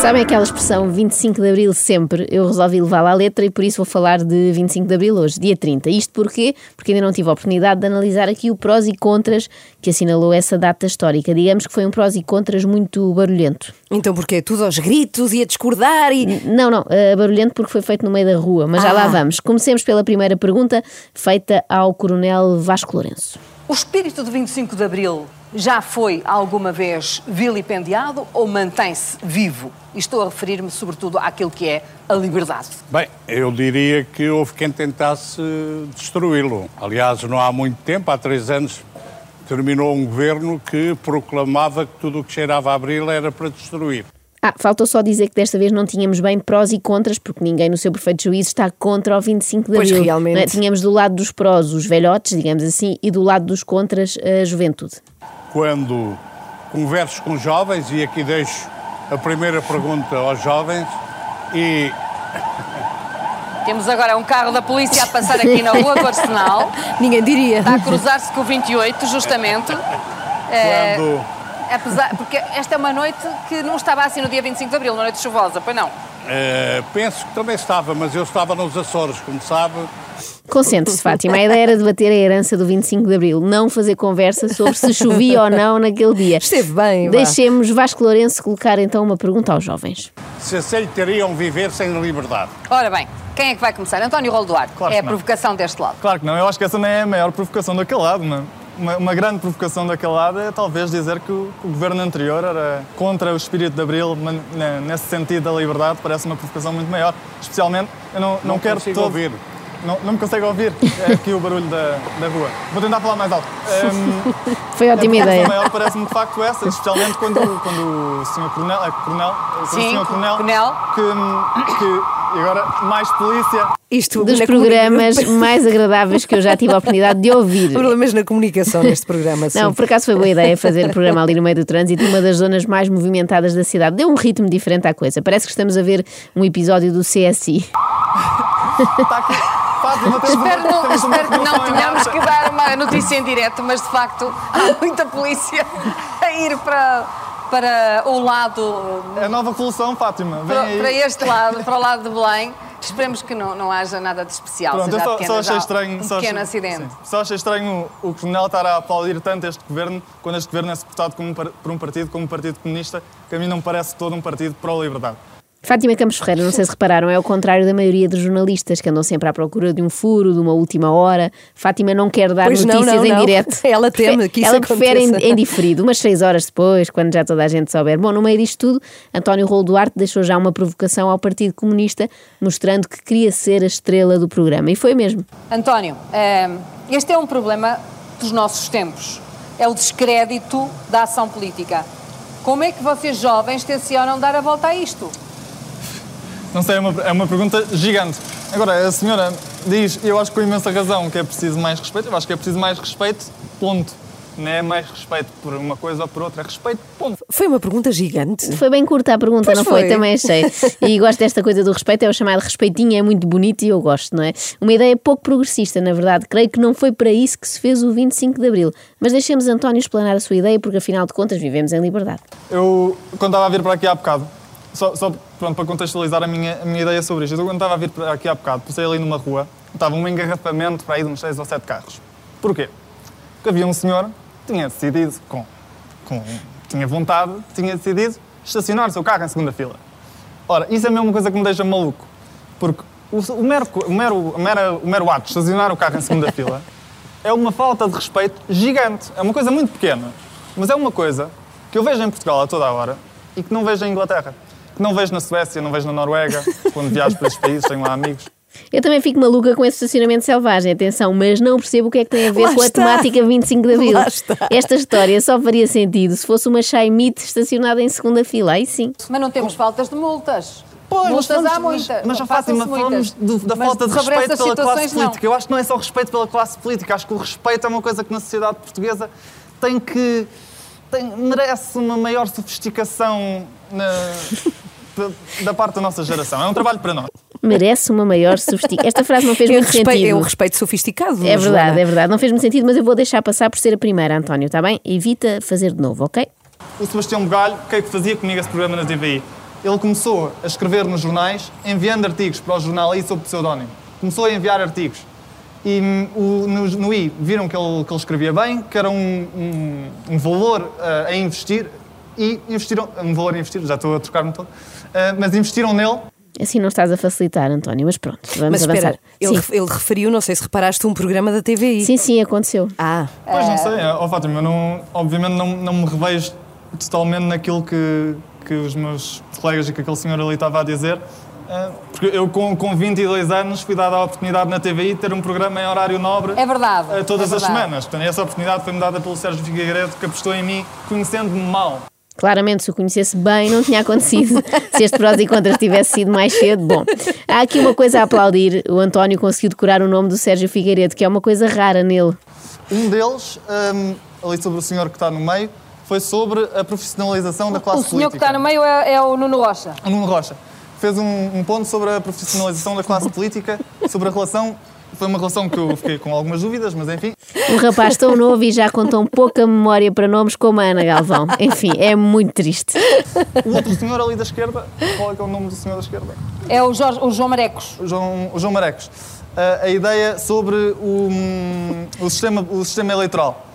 Sabem aquela expressão 25 de Abril sempre? Eu resolvi levá-la à letra e por isso vou falar de 25 de Abril hoje, dia 30. Isto porquê? Porque ainda não tive a oportunidade de analisar aqui o prós e contras que assinalou essa data histórica. Digamos que foi um prós e contras muito barulhento. Então porquê? Tudo aos gritos e a discordar e... Não, não, uh, barulhento porque foi feito no meio da rua, mas já lá Ah. vamos. Comecemos pela primeira pergunta, feita ao Coronel Vasco Lourenço. O espírito de 25 de Abril já foi alguma vez vilipendiado ou mantém-se vivo? Estou a referir-me sobretudo àquilo que é a liberdade. Bem, eu diria que houve quem tentasse destruí-lo. Aliás, não há muito tempo, há três anos, terminou um governo que proclamava que tudo o que cheirava a abril era para destruir. Ah, faltou só dizer que desta vez não tínhamos bem prós e contras, porque ninguém no seu perfeito juízo está contra o 25 de Pois, Abril. realmente. não é? Tínhamos do lado dos prós os velhotes, digamos assim, e do lado dos contras a juventude. Quando converso com jovens, e aqui deixo a primeira pergunta aos jovens, e Temos agora um carro da polícia a passar aqui na rua do Arsenal. Ninguém diria. Está a cruzar-se com o 28, justamente. É, quando apesar, porque esta é uma noite que não estava assim no dia 25 de Abril, uma noite chuvosa, pois não? eh, penso que também estava, mas eu estava nos Açores, como sabe, Concentre-se, Fátima. A ideia era debater a herança do 25 de Abril, não fazer conversa sobre se chovia ou não naquele dia. Esteve bem. Deixemos Vasco Lourenço colocar então uma pergunta aos jovens. se aceitariam viver sem liberdade. Ora bem, quem é que vai começar? António Rolo Duarte. Claro é a não. provocação deste lado. Claro que não, eu acho que essa não é a maior provocação daquele lado. Uma, uma, uma grande provocação daquele lado é talvez dizer que o, que o governo anterior era contra o espírito de Abril, mas ne- nesse sentido da liberdade, parece uma provocação muito maior. Especialmente, eu não, não, Não quero consigo todo- ouvir. Não, não me consegue ouvir é aqui o barulho da, da rua. Vou tentar falar mais alto. Ehm, Foi a ótima provocação ideia. maior parece-me de facto essa, especialmente quando, quando o Sr. Coronel, é Coronel, Sim, o Sr. Coronel, Coronel. Que, que, e agora mais polícia, Isto Dos programas comunica- mais agradáveis que eu já tive a oportunidade de ouvir. Problemas na comunicação neste programa, sim. Não, por acaso foi boa ideia fazer o programa ali no meio do trânsito, numa das zonas mais movimentadas da cidade. Deu um ritmo diferente à coisa. Parece que estamos a ver um episódio do CSI. está aqui. Fátima, temos uma- Espero, não, espero que não tenhamos que dar uma notícia em direto, mas de facto há muita polícia a ir para, para o lado, É a nova revolução, Fátima. Para, para este lado, para o lado de Belém. Esperemos que não, não haja nada de especial, Pronto, eu seja só, apenas só achei estranho. um só pequeno achei, acidente. sim. Só achei estranho o, o Coronel estar a aplaudir tanto este governo, quando este governo é suportado como por um partido como o Partido Comunista, que a mim não me parece todo um partido pró-liberdade. Fátima Campos Ferreira, não sei se repararam, é o contrário da maioria dos jornalistas que andam sempre à procura de um furo, de uma última hora. Fátima não quer dar Pois não, notícias não, em não. direto. Ela teme que isso Ela prefere em, aconteça. em diferido, umas seis horas depois, quando já toda a gente souber. Bom, no meio disto tudo, António Rolo Duarte deixou já uma provocação ao Partido Comunista, mostrando que queria ser a estrela do programa. E foi mesmo. António, eh, este é um problema dos nossos tempos. É o descrédito da ação política. Como é que vocês jovens tencionam dar a volta a isto? Não sei, é uma, é uma pergunta gigante. Agora, a senhora diz, eu acho com imensa razão, que é preciso mais respeito. Eu acho que é preciso mais respeito, ponto. Não é mais respeito por uma coisa ou por outra, é respeito, ponto. Foi uma pergunta gigante. Foi bem curta a pergunta, Pois não foi? foi. Também achei. E gosto desta coisa do respeito, é o chamado respeitinho, é muito bonito e eu gosto, não é? Uma ideia pouco progressista, na verdade. Creio que não foi para isso que se fez o 25 de Abril. Mas deixemos António explanar a sua ideia, porque afinal de contas vivemos em liberdade. Eu, quando estava a vir para aqui há bocado, só, só pronto, para contextualizar a minha, a minha ideia sobre isto, eu quando estava a vir aqui há bocado, passei ali numa rua, estava um engarrafamento para aí de uns 6 ou 7 carros. Porquê? Porque havia um senhor que tinha decidido, com, com, tinha vontade, tinha decidido estacionar o seu carro em segunda fila. Ora, isso é a mesma coisa que me deixa maluco. Porque o, o mero, o, mero, o, mero, o mero ato de estacionar o carro em segunda fila é uma falta de respeito gigante. É uma coisa muito pequena. Mas é uma coisa que eu vejo em Portugal a toda a hora e que não vejo em Inglaterra. Que não vejo na Suécia, não vejo na Noruega. Quando viajo para esses países, tenho lá amigos. Eu também fico maluca com esse estacionamento selvagem, atenção, mas não percebo o que é que tem a ver Lá com a está. temática 25 de Abril. Lá está. Esta história só faria sentido se fosse uma Chaimite estacionada em segunda fila, aí sim. Mas não temos faltas de multas. Pois, mas multas há falamos- muitas. Mas, já Fátima, falamos do- da Mas falta de respeito pela classe não. política. Eu acho que não é só respeito pela classe política, acho que o respeito é uma coisa que na sociedade portuguesa tem que. Tem, merece uma maior sofisticação na- da, parte da nossa geração. É um trabalho para nós. Merece uma maior sofisticação. Esta frase não fez muito respeito, sentido. é um respeito sofisticado. É verdade, Joana. é verdade. Não fez muito sentido, mas eu vou deixar passar por ser a primeira, António, está bem? Evita fazer de novo, ok? O Sebastião Bugalho, o que é que fazia comigo esse programa na TVI? ele começou a escrever nos jornais, enviando artigos para o jornal aí sob pseudónimo. Começou a enviar artigos. E hum, o- no, no I viram que ele, que ele escrevia bem, que era um, um- um valor ah, a investir, e investiram. Um valor a investir, já estou a trocar-me todo, ah, mas investiram nele Assim não estás a facilitar, António, mas pronto, vamos Mas avançar. espera, ele, sim. ref- ele referiu, não sei se reparaste, um programa da TVI. sim, sim, aconteceu. Ah, Pois não sei, ó Fátima, eu não, obviamente não, não me revejo totalmente naquilo que, que os meus colegas e que aquele senhor ali estava a dizer. eh, Porque eu, com, com 22 anos, fui dada a oportunidade na TVI de ter um programa em horário nobre É verdade, eh, todas é as verdade. semanas. Portanto, essa oportunidade foi-me dada pelo Sérgio Figueiredo, que apostou em mim, conhecendo-me mal. Claramente, se o conhecesse bem, não tinha acontecido. se este prós e contras tivesse sido mais cedo, bom. Há aqui uma coisa a aplaudir. O António conseguiu decorar o nome do Sérgio Figueiredo, que é uma coisa rara nele. Um deles, ehm, ali sobre o senhor que está no meio, foi sobre a profissionalização da classe O senhor que política. está no meio é, é o Nuno Rocha. O Nuno Rocha fez um, um ponto sobre a profissionalização da classe política, sobre a relação. Foi uma relação que eu fiquei com algumas dúvidas, mas enfim. Um rapaz tão novo e já com tão pouca memória para nomes como a Ana Galvão. Enfim, é muito triste. O outro senhor ali da esquerda, qual é que é o nome do senhor da esquerda? É o, Jorge, o João Marecos. O João, o João Marecos. Ah, a ideia sobre o, hum, o, sistema, o sistema eleitoral.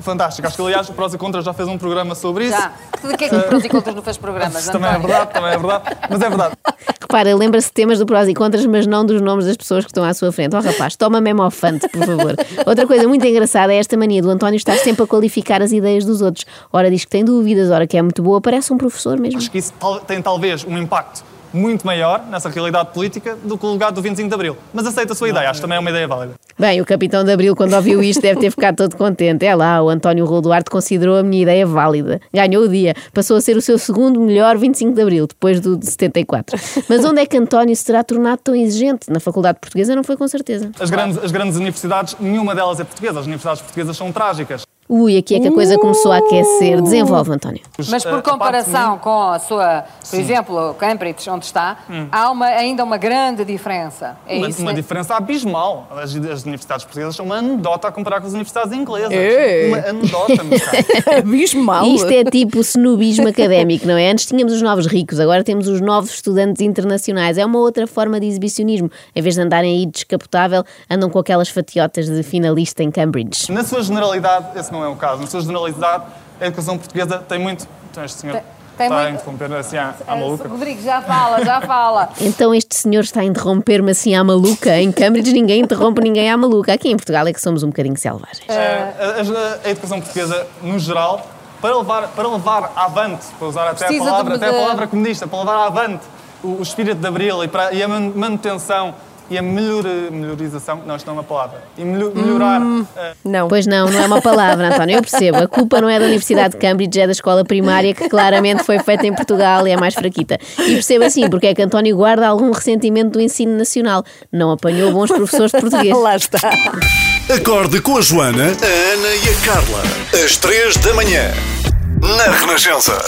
Fantástico. Acho que, aliás, o Prós e Contras já fez um programa sobre isso. Já. De que é que prós e contras não fez programas, Também é verdade, também é verdade. Mas é verdade. Repara, lembra-se de temas do prós e contras, mas não dos nomes das pessoas que estão à sua frente. Oh rapaz, toma mesmo ao fante, por favor. Outra coisa muito engraçada é esta mania do António estar sempre a qualificar as ideias dos outros. Ora diz que tem dúvidas, ora que é muito boa, parece um professor mesmo. Acho que isso tem talvez um impacto muito maior nessa realidade política do que o legado do 25 de Abril. Mas aceito a sua ideia, acho que também é uma ideia válida. Bem, o capitão de Abril, quando ouviu isto, deve ter ficado todo contente. É lá, o António Rolo Duarte considerou a minha ideia válida. Ganhou o dia. Passou a ser o seu segundo melhor 25 de Abril, depois do de 74. Mas onde é que António se terá tornado tão exigente? Na Faculdade Portuguesa não foi com certeza. As grandes, as grandes universidades, nenhuma delas é portuguesa. As universidades portuguesas são trágicas. Ui, aqui é que a coisa começou a aquecer. Desenvolve, António. Os- Mas a- por parte comparação com a sua, por exemplo, Cambridge, onde está, há uma, ainda uma grande diferença. É Uma, isso, uma né? diferença abismal. As, as universidades portuguesas são uma anedota a comparar com as universidades inglesas. É. Uma anedota, meu caro. abismal. Isto é tipo snobismo académico, não é? Antes tínhamos os novos ricos, agora temos os novos estudantes internacionais. É uma outra forma de exibicionismo. Em vez de andarem aí descapotável, andam com aquelas fatiotas de finalista em Cambridge. Na sua generalidade, esse não é o caso. Na sua generalidade, a educação portuguesa tem muito. Então, este senhor Tem- tem está a muito- interromper assim à, à Eh, maluca. Rodrigo, já fala, já fala. Então este senhor está a interromper-me assim à maluca? Em Cambridge ninguém interrompe ninguém à maluca. Aqui em Portugal é que somos um bocadinho selvagens. A, a- a educação portuguesa, no geral, para levar, para levar avante, para usar até a Precisa de palavra, até a palavra comunista, para levar avante o, o espírito de Abril e, para, e a man- manutenção e a melhor, melhorização, não, isto não é uma palavra, e melho- melhorar eh, Não. Pois não, não é uma palavra, António. Eu percebo. A culpa não é da Universidade de Cambridge, é da escola primária, que claramente foi feita em Portugal e é mais fraquita. E percebo assim, porque é que António guarda algum ressentimento do ensino nacional. Não apanhou bons professores de português. Lá está. Acorde com a Joana, a Ana e a Carla. Às três da manhã. Na Renascença.